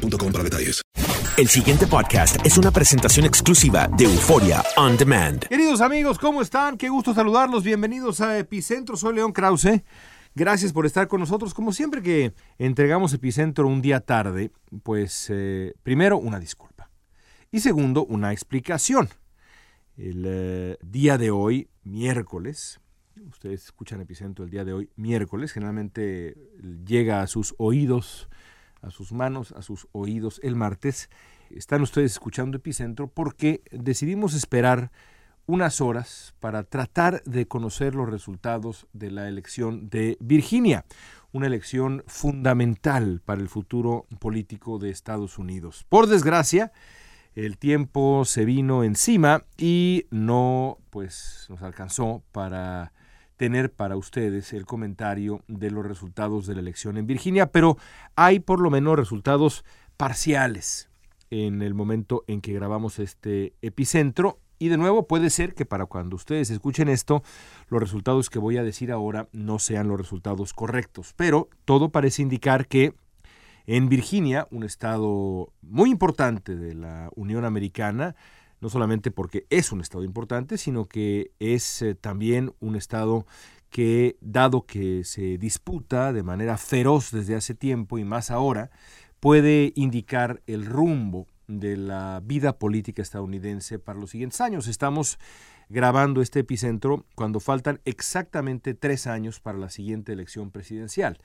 boostmobile.com para detalles. El siguiente podcast es una presentación exclusiva de Euforia On Demand. Queridos amigos, ¿cómo están? Qué gusto saludarlos. Bienvenidos a Epicentro. Soy León Krause. Gracias por estar con nosotros. Como siempre que entregamos Epicentro un día tarde, pues eh, primero una disculpa. Y segundo, una explicación. El eh, día de hoy, miércoles, ustedes escuchan Epicentro el día de hoy, miércoles, generalmente llega a sus oídos a sus manos, a sus oídos el martes. Están ustedes escuchando Epicentro porque decidimos esperar unas horas para tratar de conocer los resultados de la elección de Virginia, una elección fundamental para el futuro político de Estados Unidos. Por desgracia, el tiempo se vino encima y no pues nos alcanzó para tener para ustedes el comentario de los resultados de la elección en Virginia, pero hay por lo menos resultados parciales en el momento en que grabamos este epicentro. Y de nuevo puede ser que para cuando ustedes escuchen esto, los resultados que voy a decir ahora no sean los resultados correctos. Pero todo parece indicar que en Virginia, un estado muy importante de la Unión Americana, no solamente porque es un estado importante, sino que es eh, también un estado que, dado que se disputa de manera feroz desde hace tiempo y más ahora, puede indicar el rumbo de la vida política estadounidense para los siguientes años. Estamos grabando este epicentro cuando faltan exactamente tres años para la siguiente elección presidencial.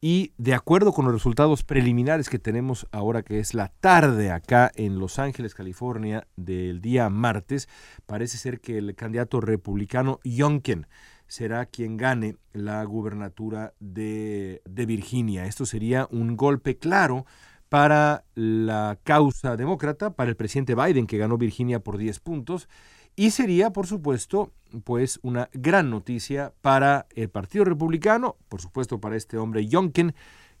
Y de acuerdo con los resultados preliminares que tenemos ahora, que es la tarde acá en Los Ángeles, California, del día martes, parece ser que el candidato republicano Youngkin será quien gane la gubernatura de, de Virginia. Esto sería un golpe claro para la causa demócrata, para el presidente Biden, que ganó Virginia por 10 puntos, y sería, por supuesto, pues una gran noticia para el Partido Republicano, por supuesto para este hombre Youngkin,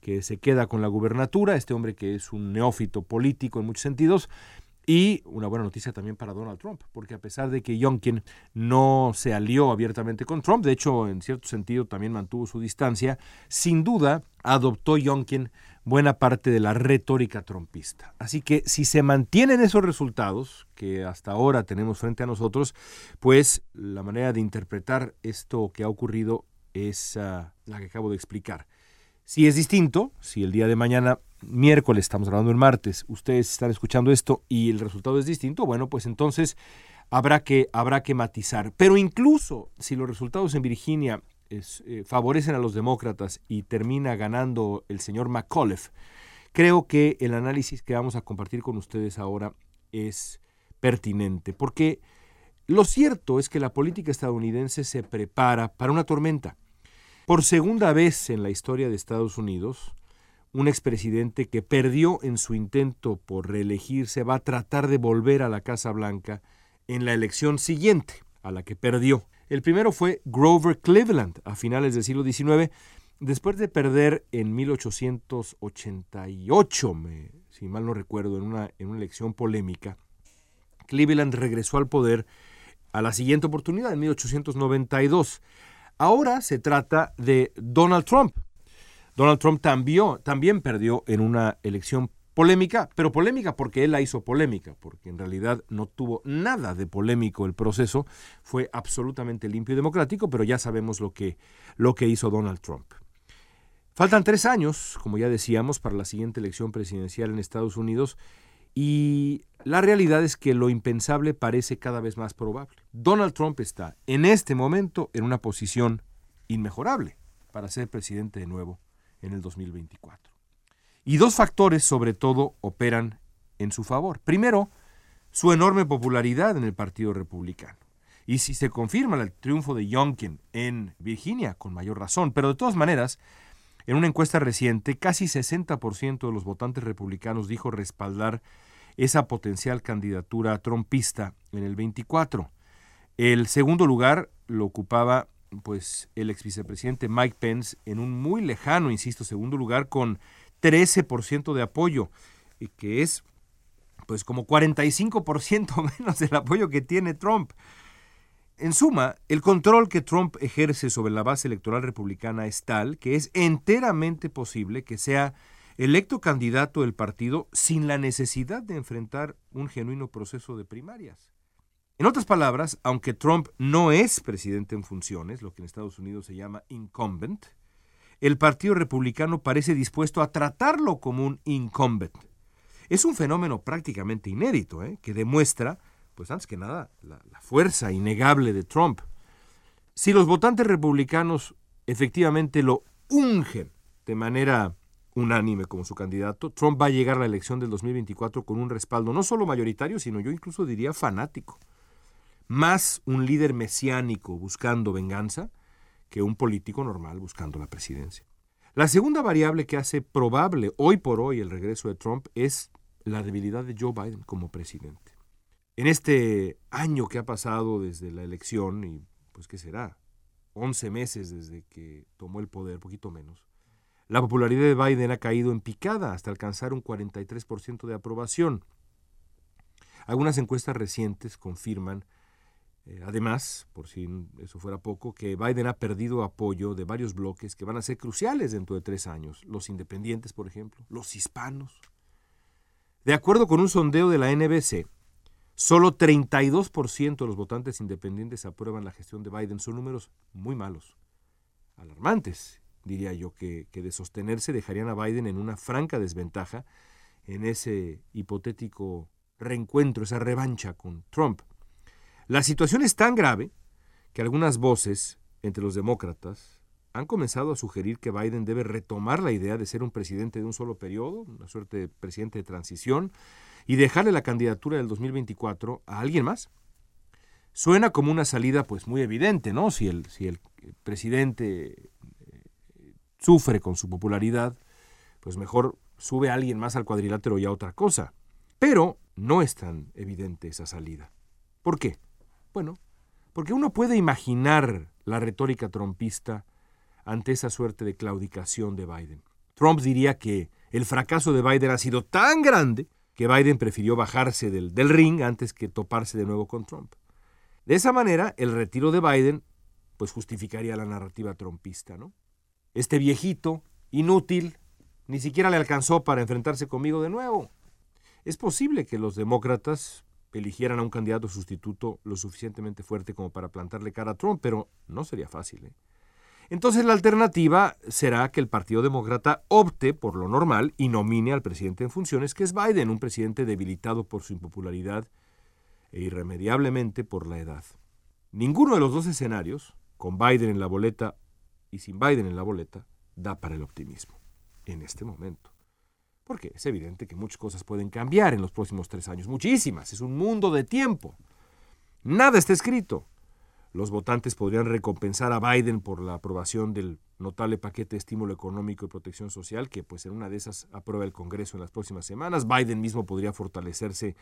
que se queda con la gubernatura, este hombre que es un neófito político en muchos sentidos, y una buena noticia también para Donald Trump, porque a pesar de que Youngkin no se alió abiertamente con Trump, de hecho en cierto sentido también mantuvo su distancia, sin duda adoptó Youngkin buena parte de la retórica trompista. Así que si se mantienen esos resultados que hasta ahora tenemos frente a nosotros, pues la manera de interpretar esto que ha ocurrido es ah, la que acabo de explicar. Si es distinto, si el día de mañana, miércoles, estamos grabando el martes, ustedes están escuchando esto y el resultado es distinto, bueno, pues entonces habrá que, habrá que matizar. Pero incluso si los resultados en Virginia eh, favorecen a los demócratas y termina ganando el señor McAuliffe, creo que el análisis que vamos a compartir con ustedes ahora es pertinente, porque lo cierto es que la política estadounidense se prepara para una tormenta. Por segunda vez en la historia de Estados Unidos, un expresidente que perdió en su intento por reelegirse va a tratar de volver a la Casa Blanca en la elección siguiente a la que perdió. El primero fue Grover Cleveland a finales del siglo XIX, después de perder en 1888, si mal no recuerdo, en una, en una elección polémica. Cleveland regresó al poder a la siguiente oportunidad, en 1892. Ahora se trata de Donald Trump. Donald Trump también, también perdió en una elección Polémica, pero polémica porque él la hizo polémica, porque en realidad no tuvo nada de polémico el proceso, fue absolutamente limpio y democrático, pero ya sabemos lo que, lo que hizo Donald Trump. Faltan tres años, como ya decíamos, para la siguiente elección presidencial en Estados Unidos y la realidad es que lo impensable parece cada vez más probable. Donald Trump está en este momento en una posición inmejorable para ser presidente de nuevo en el 2024. Y dos factores sobre todo operan en su favor. Primero, su enorme popularidad en el Partido Republicano. Y si se confirma el triunfo de Youngkin en Virginia, con mayor razón, pero de todas maneras, En una encuesta reciente, casi 60% de los votantes republicanos dijo respaldar esa potencial candidatura trompista en el 24. El segundo lugar lo ocupaba pues el ex vicepresidente Mike Pence en un muy lejano, insisto, segundo lugar con 13% de apoyo, que es pues como 45% menos del apoyo que tiene Trump. En suma, el control que Trump ejerce sobre la base electoral republicana es tal que es enteramente posible que sea electo candidato del partido sin la necesidad de enfrentar un genuino proceso de primarias. En otras palabras, aunque Trump no es presidente en funciones, lo que en Estados Unidos se llama incumbent, el Partido Republicano parece dispuesto a tratarlo como un incumbent. Es un fenómeno prácticamente inédito, ¿eh? que demuestra, pues antes que nada, la, la fuerza innegable de Trump. Si los votantes republicanos efectivamente lo ungen de manera unánime como su candidato, Trump va a llegar a la elección del 2024 con un respaldo no solo mayoritario, sino yo incluso diría fanático más un líder mesiánico buscando venganza que un político normal buscando la presidencia. La segunda variable que hace probable hoy por hoy el regreso de Trump es la debilidad de Joe Biden como presidente. En este año que ha pasado desde la elección, y pues qué será, 11 meses desde que tomó el poder, poquito menos, la popularidad de Biden ha caído en picada hasta alcanzar un 43% de aprobación. Algunas encuestas recientes confirman eh, además, por si eso fuera poco, que Biden ha perdido apoyo de varios bloques que van a ser cruciales dentro de tres años. Los independientes, por ejemplo, los hispanos. De acuerdo con un sondeo de la NBC, solo 32% de los votantes independientes aprueban la gestión de Biden. Son números muy malos, alarmantes, diría yo, que, que de sostenerse dejarían a Biden en una franca desventaja en ese hipotético reencuentro, esa revancha con Trump. La situación es tan grave que algunas voces entre los demócratas han comenzado a sugerir que Biden debe retomar la idea de ser un presidente de un solo periodo, una suerte de presidente de transición, y dejarle la candidatura del 2024 a alguien más. Suena como una salida pues muy evidente, ¿no? Si el, si el presidente eh, sufre con su popularidad, pues mejor sube a alguien más al cuadrilátero y a otra cosa. Pero no es tan evidente esa salida. ¿Por qué? Bueno, porque uno puede imaginar la retórica trompista ante esa suerte de claudicación de Biden. Trump diría que el fracaso de Biden ha sido tan grande que Biden prefirió bajarse del, del ring antes que toparse de nuevo con Trump. De esa manera, el retiro de Biden pues justificaría la narrativa trompista, ¿no? Este viejito, inútil, ni siquiera le alcanzó para enfrentarse conmigo de nuevo. Es posible que los demócratas eligieran a un candidato sustituto lo suficientemente fuerte como para plantarle cara a Trump, pero no sería fácil. ¿eh? Entonces la alternativa será que el Partido Demócrata opte por lo normal y nomine al presidente en funciones, que es Biden, un presidente debilitado por su impopularidad e irremediablemente por la edad. Ninguno de los dos escenarios, con Biden en la boleta y sin Biden en la boleta, da para el optimismo en este momento. Porque es evidente que muchas cosas pueden cambiar en los próximos tres años, muchísimas, es un mundo de tiempo. Nada está escrito. Los votantes podrían recompensar a Biden por la aprobación del notable paquete de estímulo económico y protección social, que pues en una de esas aprueba el Congreso en las próximas semanas. Biden mismo podría fortalecerse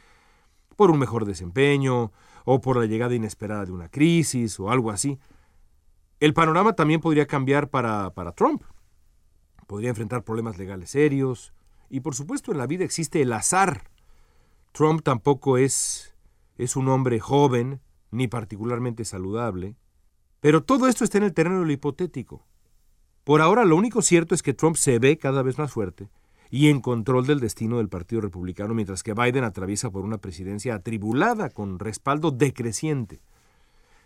por un mejor desempeño o por la llegada inesperada de una crisis o algo así. El panorama también podría cambiar para, para Trump. Podría enfrentar problemas legales serios, y por supuesto en la vida existe el azar. Trump tampoco es, es un hombre joven ni particularmente saludable. Pero todo esto está en el terreno de lo hipotético. Por ahora lo único cierto es que Trump se ve cada vez más fuerte y en control del destino del Partido Republicano, mientras que Biden atraviesa por una presidencia atribulada con respaldo decreciente.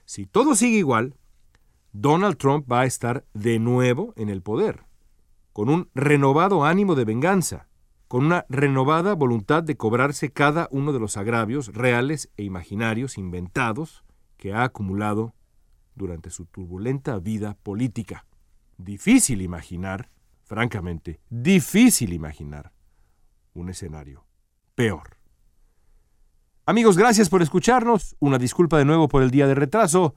Si todo sigue igual, Donald Trump va a estar de nuevo en el poder, con un renovado ánimo de venganza, con una renovada voluntad de cobrarse cada uno de los agravios reales e imaginarios inventados que ha acumulado durante su turbulenta vida política. Difícil imaginar, francamente, difícil imaginar un escenario peor. Amigos, gracias por escucharnos. Una disculpa de nuevo por el día de retraso.